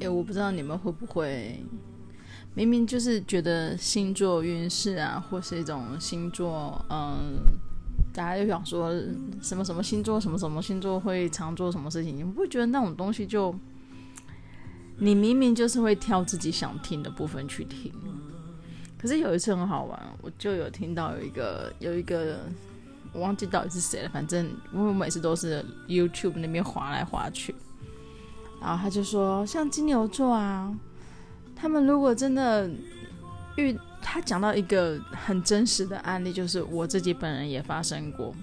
哎，我不知道你们会不会，明明就是觉得星座运势啊，或是一种星座，嗯，大家就想说什么什么星座，什么什么星座会常做什么事情，你不会觉得那种东西就，你明明就是会挑自己想听的部分去听。可是有一次很好玩，我就有听到有一个有一个，我忘记到底是谁了，反正我每次都是 YouTube 那边滑来滑去。然后他就说，像金牛座啊，他们如果真的遇他讲到一个很真实的案例，就是我自己本人也发生过。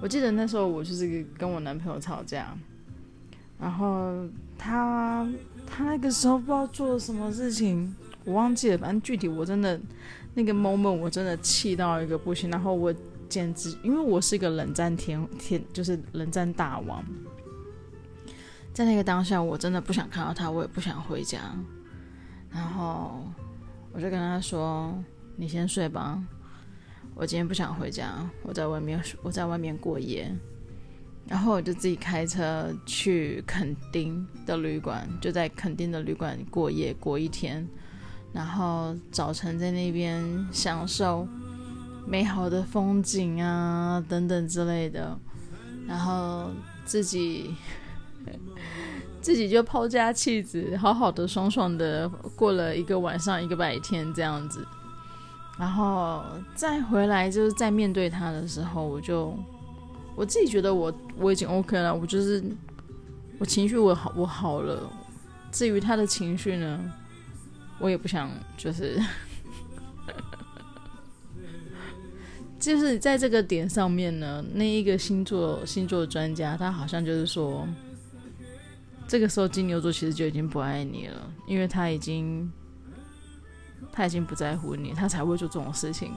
我记得那时候我就是跟我男朋友吵架，然后他他那个时候不知道做了什么事情，我忘记了，反正具体我真的那个 moment 我真的气到一个不行，然后我简直因为我是一个冷战天天就是冷战大王。在那个当下，我真的不想看到他，我也不想回家，然后我就跟他说：“你先睡吧，我今天不想回家，我在外面，我在外面过夜。”然后我就自己开车去垦丁的旅馆，就在垦丁的旅馆过夜过一天，然后早晨在那边享受美好的风景啊等等之类的，然后自己。自己就抛家弃子，好好的、爽爽的过了一个晚上、一个白天这样子，然后再回来，就是再面对他的时候，我就我自己觉得我我已经 OK 了，我就是我情绪我好我好了，至于他的情绪呢，我也不想就是，就是在这个点上面呢，那一个星座星座专家，他好像就是说。这个时候，金牛座其实就已经不爱你了，因为他已经，他已经不在乎你，他才会做这种事情。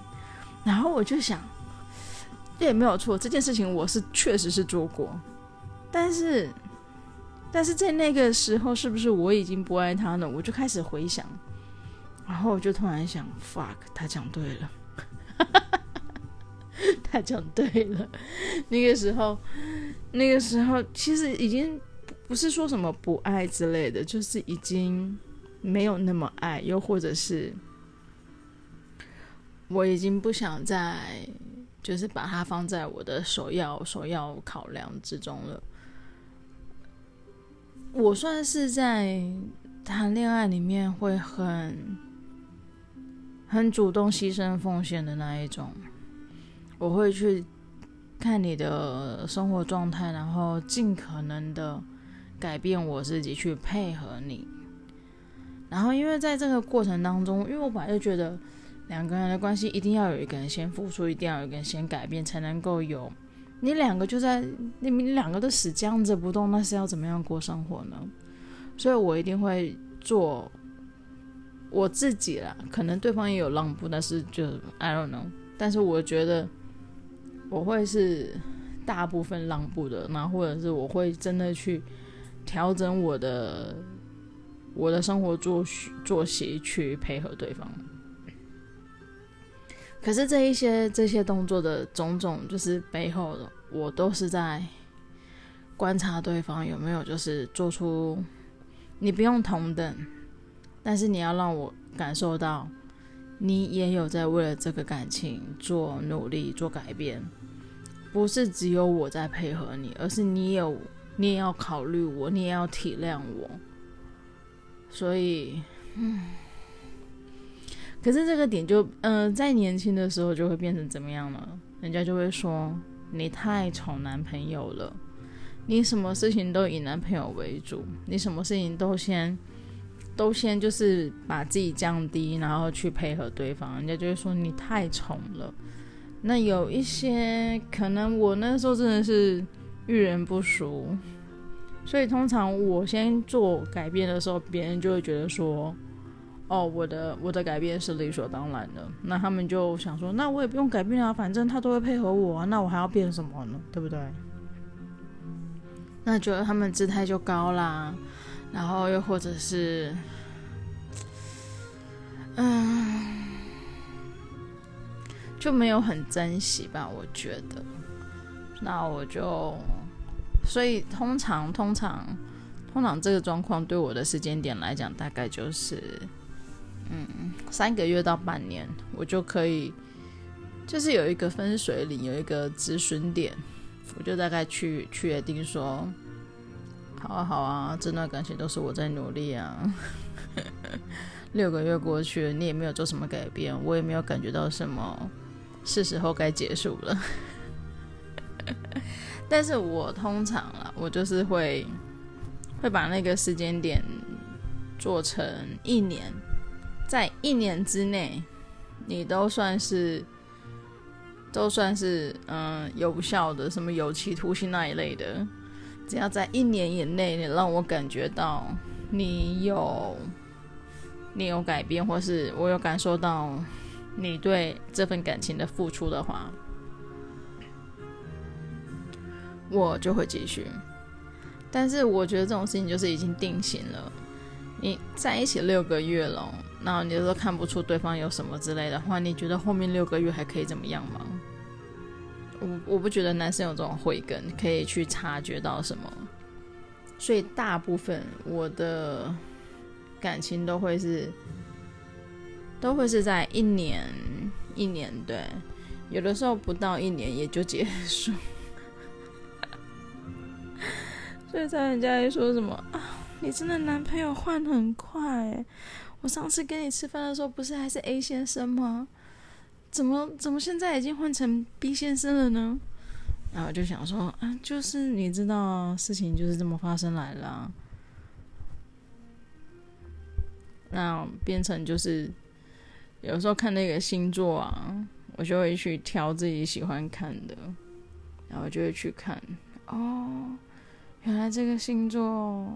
然后我就想，对没有错，这件事情我是确实是做过，但是，但是在那个时候，是不是我已经不爱他了？我就开始回想，然后我就突然想，fuck，他讲对了，他讲对了。那个时候，那个时候其实已经。不是说什么不爱之类的，就是已经没有那么爱，又或者是我已经不想再就是把它放在我的首要首要考量之中了。我算是在谈恋爱里面会很很主动牺牲奉献的那一种，我会去看你的生活状态，然后尽可能的。改变我自己去配合你，然后因为在这个过程当中，因为我本来就觉得两个人的关系一定要有一个人先付出，一定要有一个人先改变，才能够有。你两个就在你你两个都死僵着不动，那是要怎么样过生活呢？所以我一定会做我自己啦。可能对方也有让步，但是就 I don't know。但是我觉得我会是大部分让步的，那或者是我会真的去。调整我的我的生活作息作息去配合对方，可是这一些这些动作的种种，就是背后的我都是在观察对方有没有就是做出，你不用同等，但是你要让我感受到你也有在为了这个感情做努力做改变，不是只有我在配合你，而是你有。你也要考虑我，你也要体谅我，所以，嗯，可是这个点就，嗯、在年轻的时候就会变成怎么样呢？人家就会说你太宠男朋友了，你什么事情都以男朋友为主，你什么事情都先都先就是把自己降低，然后去配合对方，人家就会说你太宠了。那有一些可能我那时候真的是。遇人不淑，所以通常我先做改变的时候，别人就会觉得说：“哦，我的我的改变是理所当然的。”那他们就想说：“那我也不用改变啊，反正他都会配合我啊，那我还要变什么呢？对不对？”那觉得他们姿态就高啦，然后又或者是，嗯，就没有很珍惜吧？我觉得，那我就。所以通常通常通常这个状况对我的时间点来讲，大概就是嗯三个月到半年，我就可以就是有一个分水岭，有一个止损点，我就大概去确定说，好啊好啊，这段感情都是我在努力啊。六个月过去，你也没有做什么改变，我也没有感觉到什么，是时候该结束了。但是我通常啊，我就是会会把那个时间点做成一年，在一年之内，你都算是都算是嗯有效的，什么有期徒刑那一类的，只要在一年以内，你让我感觉到你有你有改变，或是我有感受到你对这份感情的付出的话。我就会继续，但是我觉得这种事情就是已经定型了。你在一起六个月了，然后你都看不出对方有什么之类的话，你觉得后面六个月还可以怎么样吗？我我不觉得男生有这种慧根可以去察觉到什么，所以大部分我的感情都会是都会是在一年一年，对，有的时候不到一年也就结束。所以在人家还说什么啊？你真的男朋友换很快？我上次跟你吃饭的时候，不是还是 A 先生吗？怎么怎么现在已经换成 B 先生了呢？然后就想说啊，就是你知道，事情就是这么发生来了。那变成就是有时候看那个星座啊，我就会去挑自己喜欢看的，然后就会去看哦。原来这个星座，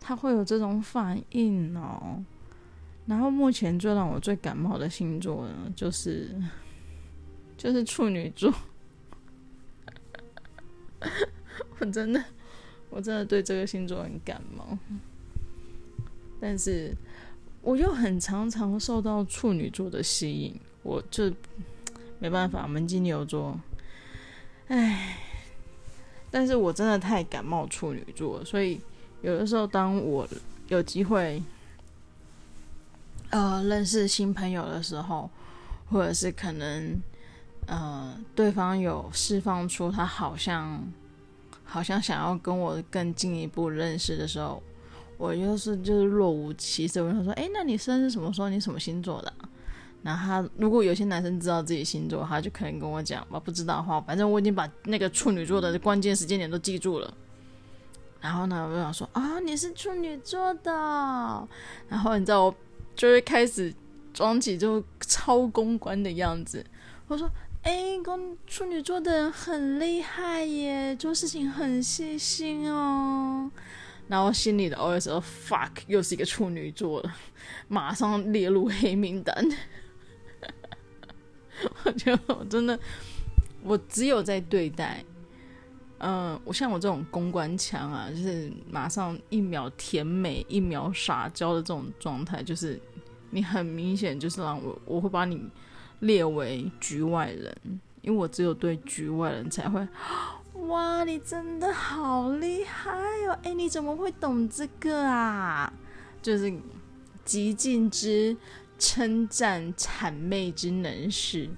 他会有这种反应哦。然后目前最让我最感冒的星座呢，就是就是处女座。我真的，我真的对这个星座很感冒。但是我又很常常受到处女座的吸引，我就没办法，门金牛座，唉。但是我真的太感冒处女座，所以有的时候当我有机会，呃，认识新朋友的时候，或者是可能，呃，对方有释放出他好像，好像想要跟我更进一步认识的时候，我就是就是若无其事，我就说，哎，那你生日什么时候？你什么星座的？然后他如果有些男生知道自己星座，他就可能跟我讲吧。不知道的话，反正我已经把那个处女座的关键时间点都记住了。然后呢，我就想说啊，你是处女座的。然后你知道，我就会开始装起就超公关的样子。我说，哎，公处女座的人很厉害耶，做事情很细心哦。然后心里的 OS 说：fuck，又是一个处女座了，马上列入黑名单。我觉得我真的，我只有在对待，嗯、我像我这种公关强啊，就是马上一秒甜美，一秒撒娇的这种状态，就是你很明显就是让我，我会把你列为局外人，因为我只有对局外人才会，哇，你真的好厉害哦，哎，你怎么会懂这个啊？就是极尽之。称赞谄媚之能事，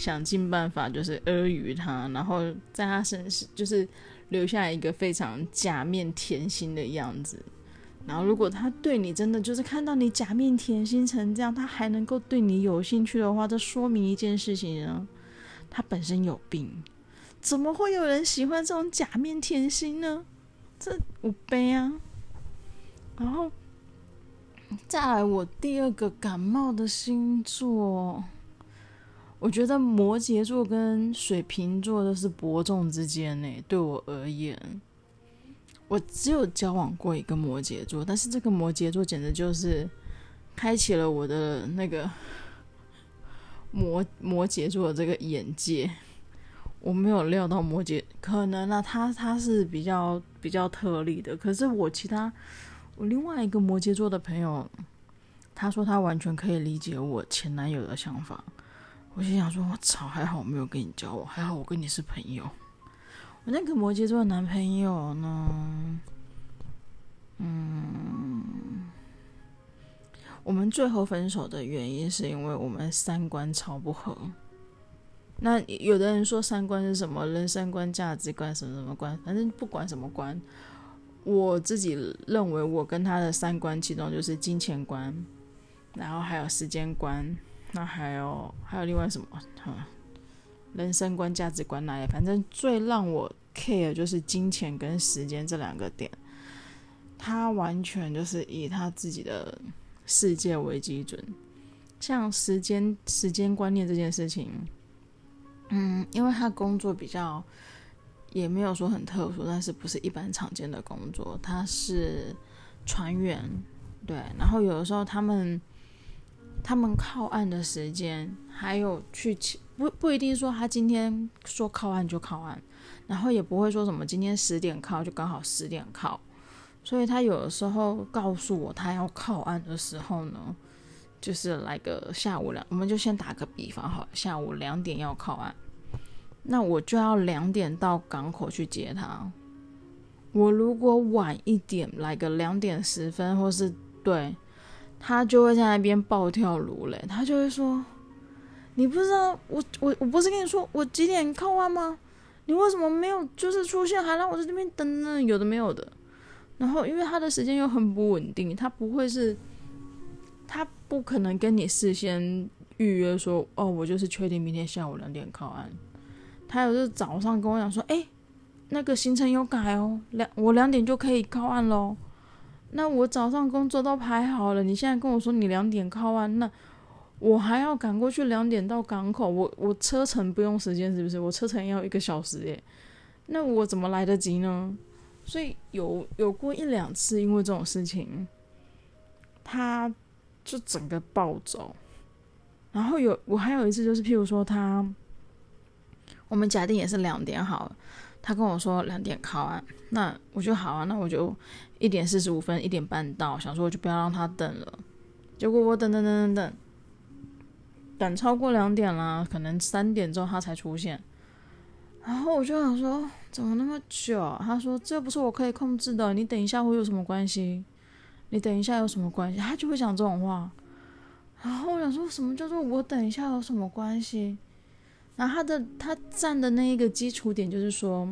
想尽办法就是阿谀他，然后在他身上就是留下一个非常假面甜心的样子。然后如果他对你真的就是看到你假面甜心成这样，他还能够对你有兴趣的话，这说明一件事情啊，他本身有病。怎么会有人喜欢这种假面甜心呢？这我悲啊。然后。再来，我第二个感冒的星座，我觉得摩羯座跟水瓶座都是伯仲之间呢。对我而言，我只有交往过一个摩羯座，但是这个摩羯座简直就是开启了我的那个 摩摩羯座的这个眼界。我没有料到摩羯，可能啊，他他是比较比较特例的，可是我其他。我另外一个摩羯座的朋友，他说他完全可以理解我前男友的想法。我心想说：“我操，还好我没有跟你交往，还好我跟你是朋友。”我那个摩羯座的男朋友呢？嗯，我们最后分手的原因是因为我们三观超不合。那有的人说三观是什么？人生观、价值观什么什么观？反正不管什么观，我自己认为我跟他的三观，其中就是金钱观，然后还有时间观。那还有还有另外什么？哈，人生观、价值观那里，反正最让我 care 就是金钱跟时间这两个点。他完全就是以他自己的世界为基准，像时间时间观念这件事情。嗯，因为他工作比较也没有说很特殊，但是不是一般常见的工作，他是船员，对。然后有的时候他们他们靠岸的时间，还有去不不一定说他今天说靠岸就靠岸，然后也不会说什么今天十点靠就刚好十点靠，所以他有的时候告诉我他要靠岸的时候呢。就是来个下午两，我们就先打个比方好，下午两点要靠岸，那我就要两点到港口去接他。我如果晚一点来个两点十分，或是对，他就会在那边暴跳如雷，他就会说：“你不知道我我我不是跟你说我几点靠岸吗？你为什么没有就是出现，还让我在这边等呢？有的没有的。”然后因为他的时间又很不稳定，他不会是。他不可能跟你事先预约说，哦，我就是确定明天下午两点靠岸。他有时早上跟我讲说，哎，那个行程有改哦，两我两点就可以靠岸喽。那我早上工作都排好了，你现在跟我说你两点靠岸，那我还要赶过去两点到港口，我我车程不用时间是不是？我车程要一个小时耶，那我怎么来得及呢？所以有有过一两次因为这种事情，他。就整个暴走，然后有我还有一次就是，譬如说他，我们假定也是两点好，他跟我说两点靠岸，那我就好啊，那我就一点四十五分、一点半到，想说我就不要让他等了。结果我等等等等等，等超过两点了，可能三点之后他才出现，然后我就想说怎么那么久？他说这不是我可以控制的，你等一下会有什么关系？你等一下有什么关系？他就会讲这种话，然后我想说什么叫做我等一下有什么关系？然后他的他站的那一个基础点就是说，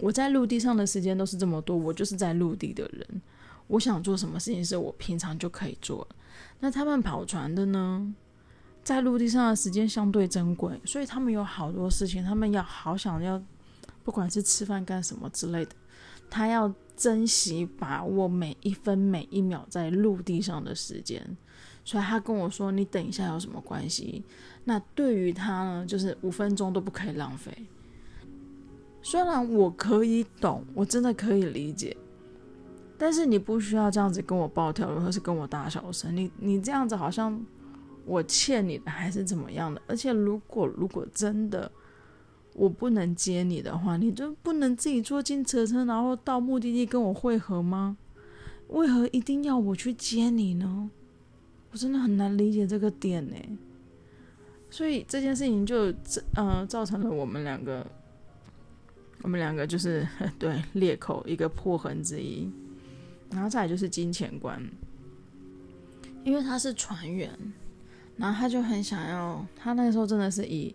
我在陆地上的时间都是这么多，我就是在陆地的人，我想做什么事情是我平常就可以做。那他们跑船的呢，在陆地上的时间相对珍贵，所以他们有好多事情，他们要好想要，不管是吃饭干什么之类的，他要。珍惜把握每一分每一秒在陆地上的时间，所以他跟我说：“你等一下有什么关系？”那对于他呢，就是五分钟都不可以浪费。虽然我可以懂，我真的可以理解，但是你不需要这样子跟我暴跳，或是跟我大小声。你你这样子好像我欠你的，还是怎么样的？而且如果如果真的。我不能接你的话，你就不能自己坐进车车，然后到目的地跟我会合吗？为何一定要我去接你呢？我真的很难理解这个点呢。所以这件事情就呃造成了我们两个，我们两个就是 对裂口一个破痕之一。然后再来就是金钱观，因为他是船员，然后他就很想要，他那时候真的是以。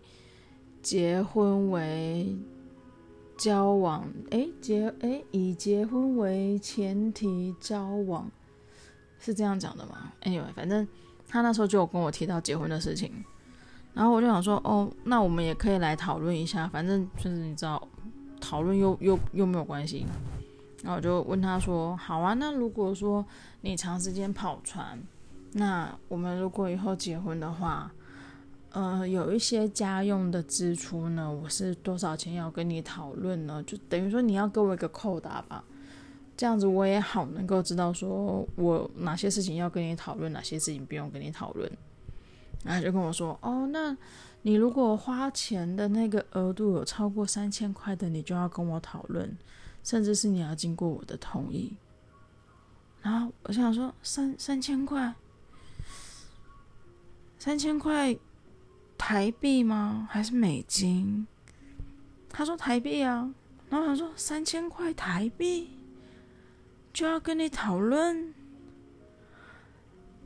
结婚为交往，诶，结诶，以结婚为前提交往，是这样讲的吗？Anyway，反正他那时候就有跟我提到结婚的事情，然后我就想说，哦，那我们也可以来讨论一下，反正就是你知道，讨论又又又没有关系，然后我就问他说，好啊，那如果说你长时间跑船，那我们如果以后结婚的话。呃，有一些家用的支出呢，我是多少钱要跟你讨论呢？就等于说你要给我一个扣打吧，这样子我也好能够知道说我哪些事情要跟你讨论，哪些事情不用跟你讨论。然后就跟我说，哦，那你如果花钱的那个额度有超过三千块的，你就要跟我讨论，甚至是你要经过我的同意。然后我想说，三三千块，三千块。台币吗？还是美金？他说台币啊，然后他说三千块台币就要跟你讨论。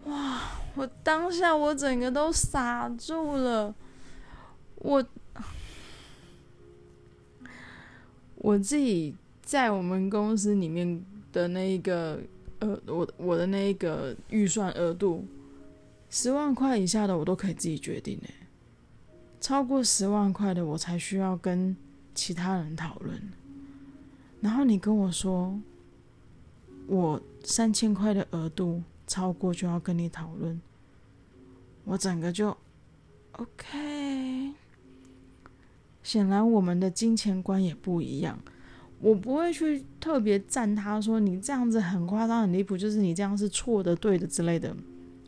哇！我当下我整个都傻住了，我我自己在我们公司里面的那一个呃，我我的那一个预算额度，十万块以下的我都可以自己决定诶，超过十万块的我才需要跟其他人讨论。然后你跟我说，我三千块的额度。超过就要跟你讨论，我整个就 OK。显然我们的金钱观也不一样，我不会去特别赞他说你这样子很夸张、很离谱，就是你这样是错的、对的之类的。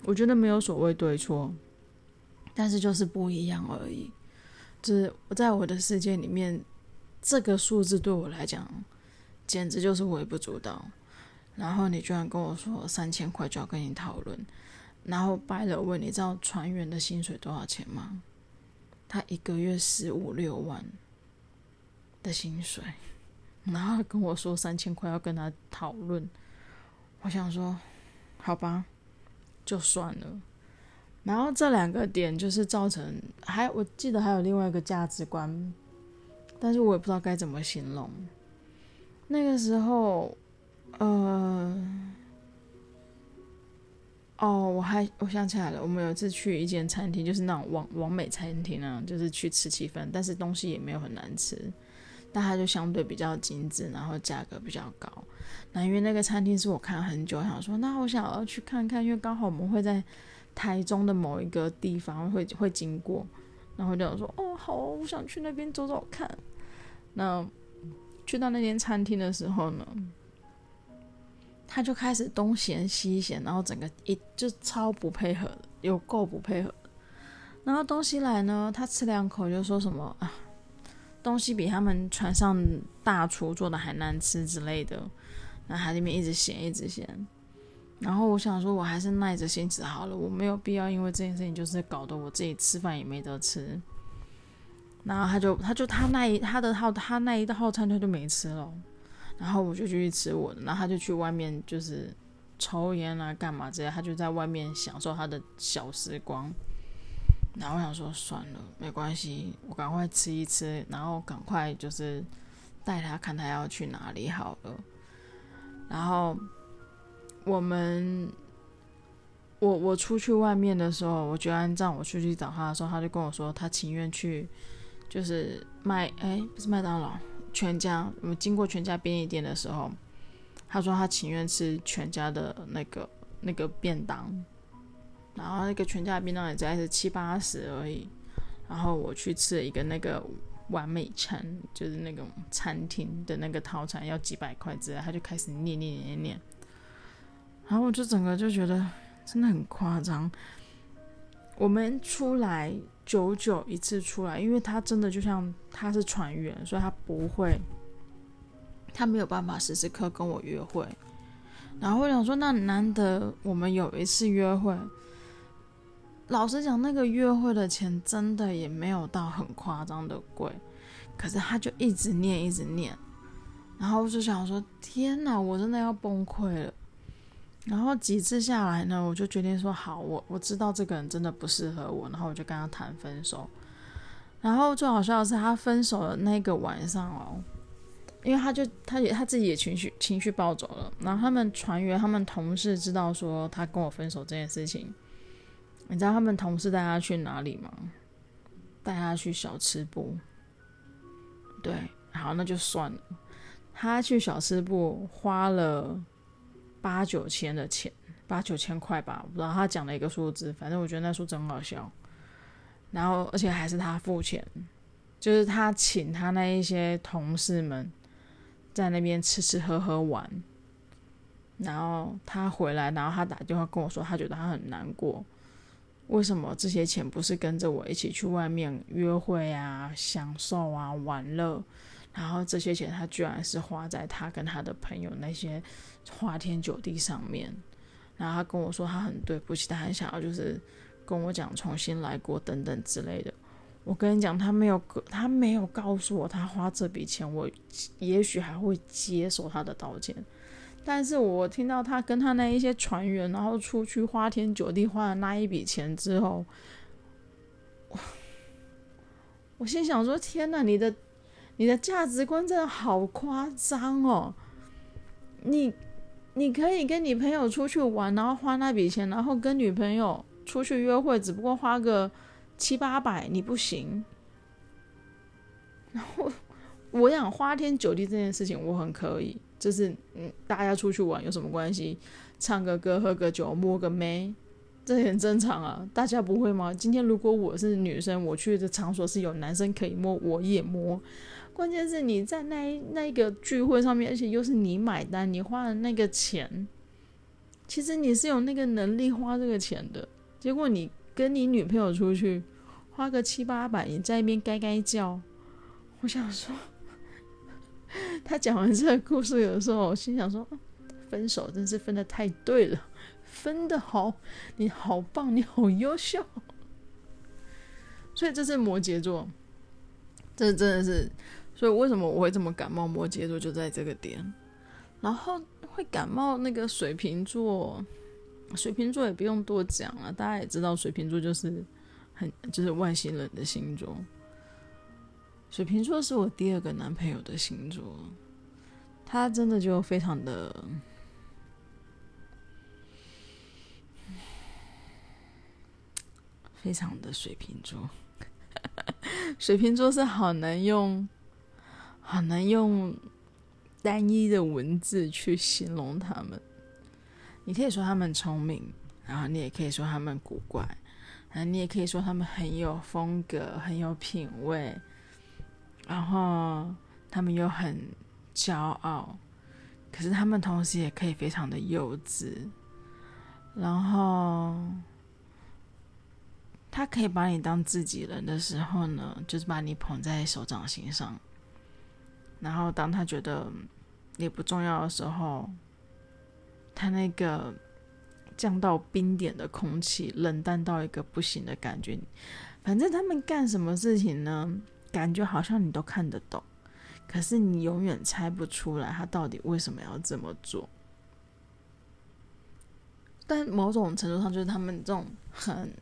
我觉得没有所谓对错，但是就是不一样而已。就是在我的世界里面，这个数字对我来讲，简直就是微不足道。然后你居然跟我说三千块就要跟你讨论，然后拜了问，你知道船员的薪水多少钱吗？他一个月十五六万的薪水，然后跟我说三千块要跟他讨论，我想说好吧，就算了。然后这两个点就是造成，还我记得还有另外一个价值观，但是我也不知道该怎么形容。那个时候。呃，哦，我还我想起来了，我们有一次去一间餐厅，就是那种网网美餐厅啊，就是去吃气氛，但是东西也没有很难吃，但它就相对比较精致，然后价格比较高。那因为那个餐厅是我看很久，想说那我想要去看看，因为刚好我们会在台中的某一个地方会会经过，然后就想说哦好，我想去那边走走看。那去到那间餐厅的时候呢，他就开始东嫌西嫌，然后整个一就超不配合，有够不配合。然后东西来呢，他吃两口就说什么啊，东西比他们船上大厨做的还难吃之类的。然后他那边一直嫌，一直嫌。然后我想说，我还是耐着性子好了，我没有必要因为这件事情就是搞得我自己吃饭也没得吃。然后他就他就他那一他的号他那一套餐他就没吃了。然后我就继续吃我的，然后他就去外面就是抽烟啊，干嘛之类，他就在外面享受他的小时光。然后我想说算了，没关系，我赶快吃一吃，然后赶快就是带他看他要去哪里好了。然后我们我我出去外面的时候，我觉得按照我出去找他的时候，他就跟我说他情愿去就是麦哎不是麦当劳。全家，我们经过全家便利店的时候，他说他情愿吃全家的那个那个便当，然后那个全家便当也才是七八十而已。然后我去吃了一个那个完美餐，就是那种餐厅的那个套餐要几百块之类，他就开始念念念念，然后我就整个就觉得真的很夸张。我们出来。久久一次出来，因为他真的就像他是船员，所以他不会，他没有办法时时刻跟我约会。然后我想说，那难得我们有一次约会，老实讲，那个约会的钱真的也没有到很夸张的贵，可是他就一直念，一直念，然后我就想说，天哪，我真的要崩溃了。然后几次下来呢，我就决定说好，我我知道这个人真的不适合我，然后我就跟他谈分手。然后最好笑的是，他分手的那个晚上哦，因为他就他也他自己也情绪情绪暴走了。然后他们船员他们同事知道说他跟我分手这件事情，你知道他们同事带他去哪里吗？带他去小吃部。对，好，那就算了。他去小吃部花了。八九千的钱，八九千块吧，我不知道他讲了一个数字，反正我觉得那数真好笑。然后，而且还是他付钱，就是他请他那一些同事们在那边吃吃喝喝玩。然后他回来，然后他打电话跟我说，他觉得他很难过。为什么这些钱不是跟着我一起去外面约会啊、享受啊、玩乐？然后这些钱他居然是花在他跟他的朋友那些花天酒地上面，然后他跟我说他很对不起，他很想要就是跟我讲重新来过等等之类的。我跟你讲，他没有他没有告诉我他花这笔钱，我也许还会接受他的道歉。但是我听到他跟他那一些船员，然后出去花天酒地花了那一笔钱之后，我，我心想说：天哪，你的你的价值观真的好夸张哦！你你可以跟你朋友出去玩，然后花那笔钱，然后跟女朋友出去约会，只不过花个七八百，你不行。然后我想花天酒地这件事情，我很可以。就是嗯，大家出去玩有什么关系？唱个歌、喝个酒、摸个妹，这很正常啊。大家不会吗？今天如果我是女生，我去的场所是有男生可以摸，我也摸。关键是你在那那个聚会上面，而且又是你买单，你花的那个钱，其实你是有那个能力花这个钱的。结果你跟你女朋友出去花个七八百，你在那边该该叫，我想说。他讲完这个故事，有时候我心想说，分手真是分得太对了，分得好，你好棒，你好优秀。所以这是摩羯座，这真的是，所以为什么我会这么感冒？摩羯座就在这个点，然后会感冒那个水瓶座，水瓶座也不用多讲了，大家也知道水瓶座就是很就是外星人的星座。水瓶座是我第二个男朋友的星座，他真的就非常的，非常的水瓶座。水瓶座是好难用，好难用单一的文字去形容他们。你可以说他们聪明，然后你也可以说他们古怪，然后你也可以说他们很有风格，很有品味。然后他们又很骄傲，可是他们同时也可以非常的幼稚。然后他可以把你当自己人的时候呢，就是把你捧在手掌心上。然后当他觉得也不重要的时候，他那个降到冰点的空气，冷淡到一个不行的感觉。反正他们干什么事情呢？感觉好像你都看得懂，可是你永远猜不出来他到底为什么要这么做。但某种程度上，就是他们这种很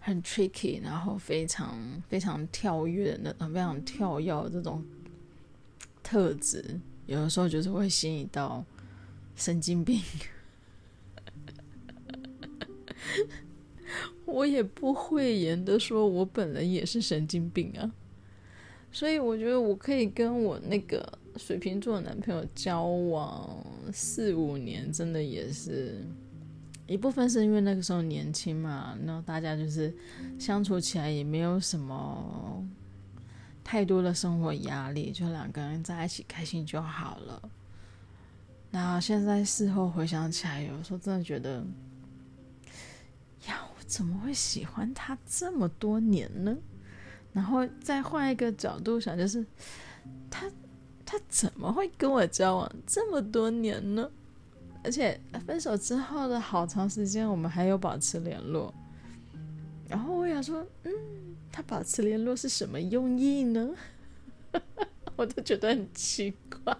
很 tricky，然后非常非常跳跃的、非常跳跃的这种特质，有的时候就是会吸引到神经病。我也不讳言的说，我本人也是神经病啊，所以我觉得我可以跟我那个水瓶座男朋友交往四五年，真的也是一部分是因为那个时候年轻嘛，然后大家就是相处起来也没有什么太多的生活压力，就两个人在一起开心就好了。然后现在事后回想起来，有时候真的觉得。呀，我怎么会喜欢他这么多年呢？然后再换一个角度想，就是他他怎么会跟我交往这么多年呢？而且分手之后的好长时间，我们还有保持联络。然后我想说，嗯，他保持联络是什么用意呢？我都觉得很奇怪。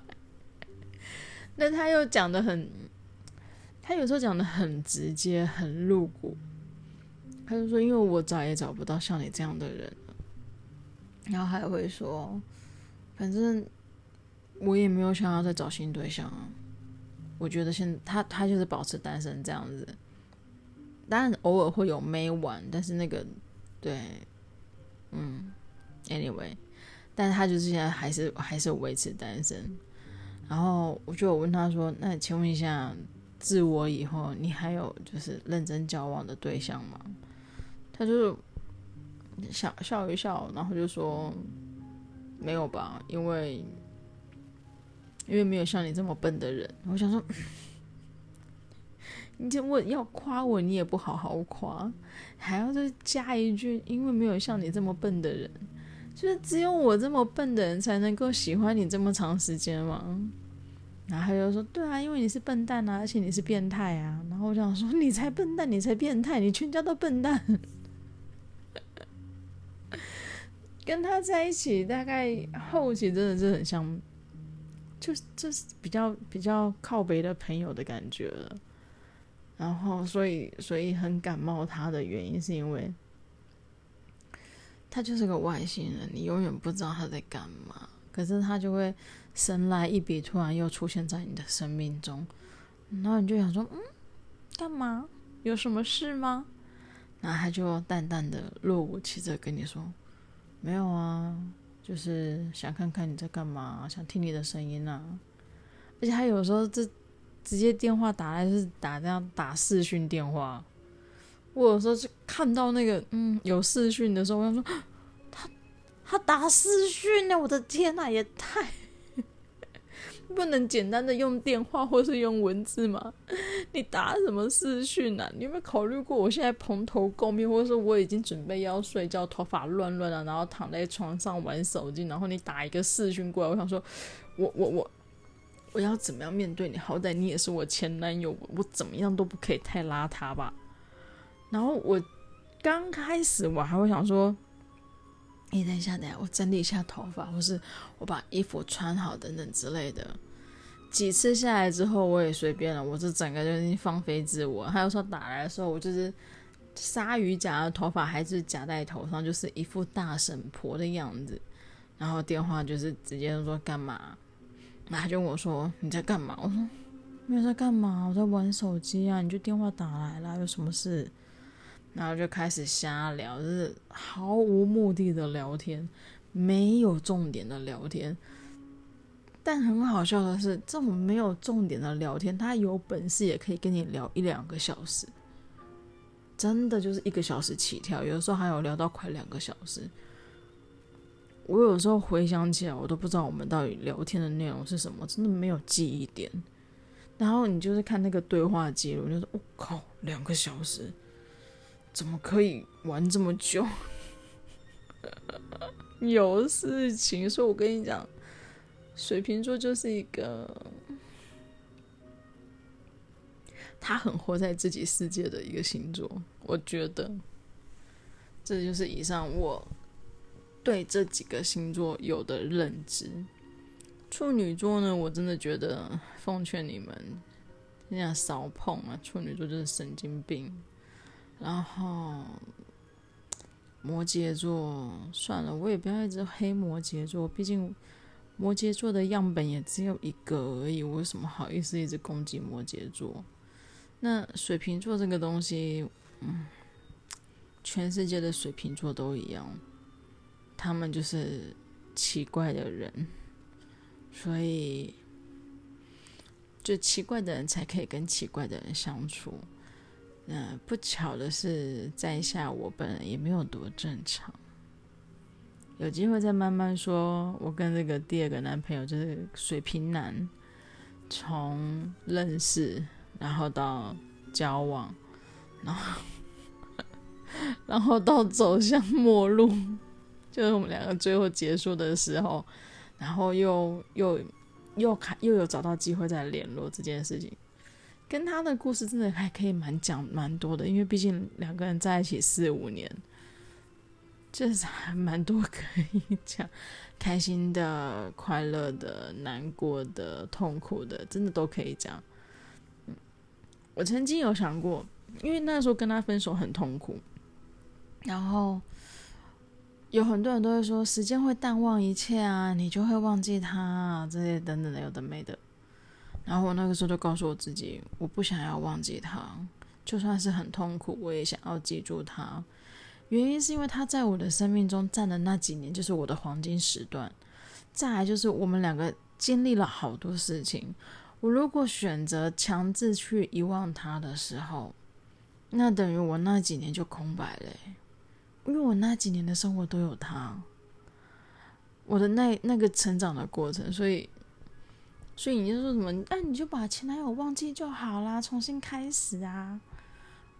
那他又讲得很，他有时候讲得很直接，很露骨。他就说：“因为我找也找不到像你这样的人，然后还会说，反正我也没有想要再找新对象啊。我觉得现他他就是保持单身这样子，当然偶尔会有没玩，但是那个对，嗯，anyway，但他就是现在还是还是维持单身。然后我就问他说：‘那请问一下，自我以后你还有就是认真交往的对象吗？’”他就笑笑一笑，然后就说：“没有吧，因为因为没有像你这么笨的人。”我想说，你这我要夸我，你也不好好夸，还要再加一句：“因为没有像你这么笨的人，就是只有我这么笨的人才能够喜欢你这么长时间吗？”然后他就说：“对啊，因为你是笨蛋啊，而且你是变态啊。”然后我想说：“你才笨蛋，你才变态，你全家都笨蛋。”跟他在一起，大概后期真的是很像，就就是比较比较靠北的朋友的感觉了。然后，所以所以很感冒他的原因是因为他就是个外星人，你永远不知道他在干嘛。可是他就会神来一笔，突然又出现在你的生命中，然后你就想说，嗯，干嘛？有什么事吗？然后他就淡淡的、若无其事跟你说，没有啊，就是想看看你在干嘛，想听你的声音啊。而且他有时候这直接电话打来是打这样打视讯电话，我有时候是看到那个嗯有视讯的时候，我想说。他他打视讯呢，我的天呐，也太 不能简单的用电话或是用文字吗？你打什么视讯啊？你有没有考虑过，我现在蓬头垢面，或者说我已经准备要睡觉，头发乱乱的，然后躺在床上玩手机，然后你打一个视讯过来，我想说，我我我我要怎么样面对你？好歹你也是我前男友，我怎么样都不可以太邋遢吧？然后我刚开始我还会想说。你等一下，等一下，我整理一下头发，或是我把衣服穿好等等之类的。几次下来之后，我也随便了，我这整个就放飞自我。还有说打来的时候，我就是鲨鱼夹的头发还是夹在头上，就是一副大婶婆的样子。然后电话就是直接说干嘛，那他就问我说你在干嘛？我说没有在干嘛，我在玩手机啊。你就电话打来了，有什么事？然后就开始瞎聊，就是毫无目的的聊天，没有重点的聊天。但很好笑的是，这种没有重点的聊天，他有本事也可以跟你聊一两个小时，真的就是一个小时起跳，有的时候还有聊到快两个小时。我有时候回想起来，我都不知道我们到底聊天的内容是什么，真的没有记忆点。然后你就是看那个对话记录，就是我靠，两个小时。怎么可以玩这么久？有事情，所以我跟你讲，水瓶座就是一个他很活在自己世界的一个星座。我觉得，这就是以上我对这几个星座有的认知。处女座呢，我真的觉得奉劝你们，尽量少碰啊！处女座就是神经病。然后摩羯座算了，我也不要一直黑摩羯座，毕竟摩羯座的样本也只有一个而已，我有什么好意思一直攻击摩羯座？那水瓶座这个东西，嗯，全世界的水瓶座都一样，他们就是奇怪的人，所以就奇怪的人才可以跟奇怪的人相处。嗯，不巧的是，在下我本人也没有多正常。有机会再慢慢说。我跟这个第二个男朋友就是水瓶男，从认识，然后到交往，然后 然后到走向末路，就是我们两个最后结束的时候，然后又又又开又有找到机会再联络这件事情。跟他的故事真的还可以蛮讲蛮多的，因为毕竟两个人在一起四五年，就是还蛮多可以讲，开心的、快乐的、难过的、痛苦的，真的都可以讲。我曾经有想过，因为那时候跟他分手很痛苦，然后有很多人都会说时间会淡忘一切啊，你就会忘记他啊，这些等等的，有的没的。然后我那个时候就告诉我自己，我不想要忘记他，就算是很痛苦，我也想要记住他。原因是因为他在我的生命中占的那几年，就是我的黄金时段。再来就是我们两个经历了好多事情。我如果选择强制去遗忘他的时候，那等于我那几年就空白了，因为我那几年的生活都有他，我的那那个成长的过程，所以。所以你就说什么？那、你就把前男友忘记就好啦，重新开始啊！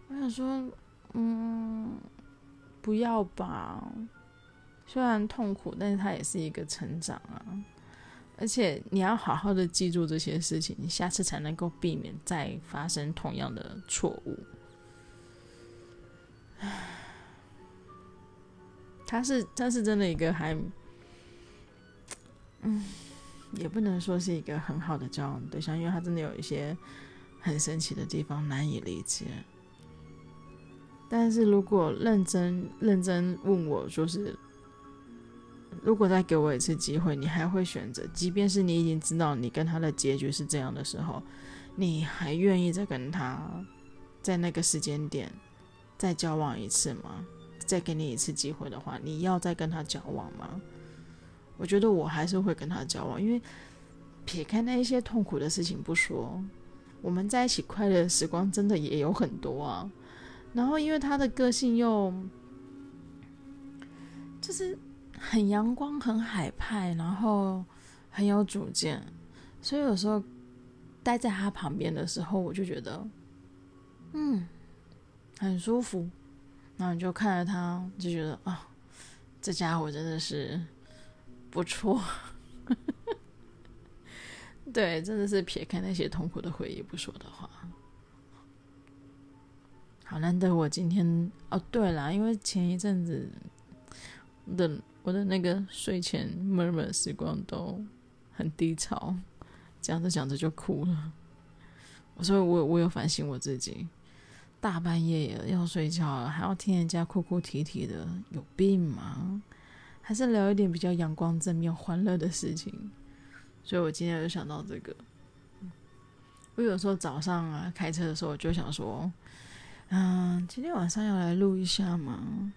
我想说，嗯，不要吧。虽然痛苦，但是它也是一个成长啊。而且你要好好的记住这些事情，你下次才能够避免再发生同样的错误。唉，他是他是真的一个还，嗯。也不能说是一个很好的交往对象，因为他真的有一些很神奇的地方难以理解。但是如果认真认真问我，说是如果再给我一次机会，你还会选择？即便是你已经知道你跟他的结局是这样的时候，你还愿意再跟他在那个时间点再交往一次吗？再给你一次机会的话，你要再跟他交往吗？我觉得我还是会跟他交往，因为撇开那一些痛苦的事情不说，我们在一起快乐的时光真的也有很多啊。然后因为他的个性又就是很阳光、很海派，然后很有主见，所以有时候待在他旁边的时候，我就觉得嗯很舒服。然后你就看着他，就觉得啊，这家伙真的是。不错，对，真的是撇开那些痛苦的回忆不说的话，好难得我今天哦，对了，因为前一阵子的我的那个睡前 murmur 时光都很低潮，讲着讲着就哭了。我说我我有反省我自己，大半夜要睡觉了，还要听人家哭哭啼啼的，有病吗？还是聊一点比较阳光、正面、欢乐的事情，所以我今天就想到这个。我有时候早上啊开车的时候，我就想说，嗯，今天晚上要来录一下嘛。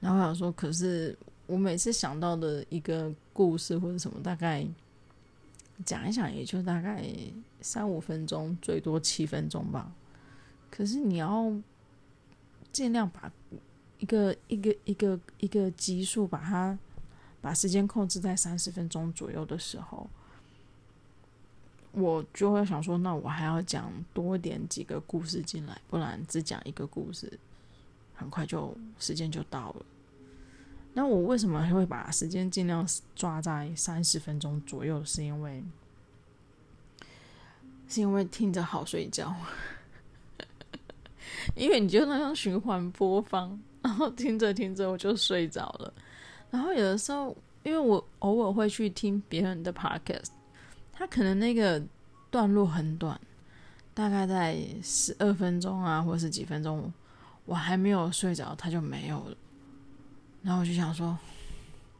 然后我想说，可是我每次想到的一个故事或者什么，大概讲一讲，也就大概三五分钟，最多七分钟吧。可是你要尽量把。一个一个一个一个集数，把它把时间控制在三十分钟左右的时候，我就会想说，那我还要讲多点几个故事进来，不然只讲一个故事，很快就时间就到了。那我为什么会把时间尽量抓在三十分钟左右？是因为是因为听着好睡觉，因为你就那样循环播放。然后听着听着我就睡着了，然后有的时候，因为我偶尔会去听别人的 podcast，他可能那个段落很短，大概在十二分钟啊，或者是几分钟，我还没有睡着，他就没有了。然后我就想说，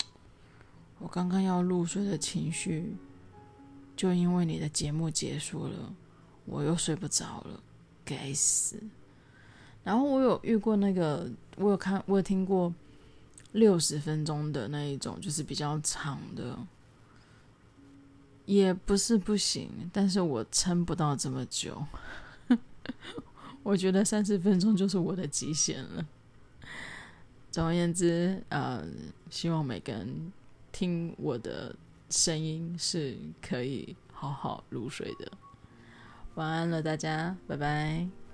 我刚刚要入睡的情绪，就因为你的节目结束了，我又睡不着了，该死。然后我有遇过那个，我有看，我有听过六十分钟的那一种，就是比较长的，也不是不行，但是我撑不到这么久。我觉得三十分钟就是我的极限了。总而言之，呃，希望每个人听我的声音是可以好好入睡的。晚安了，大家，拜拜。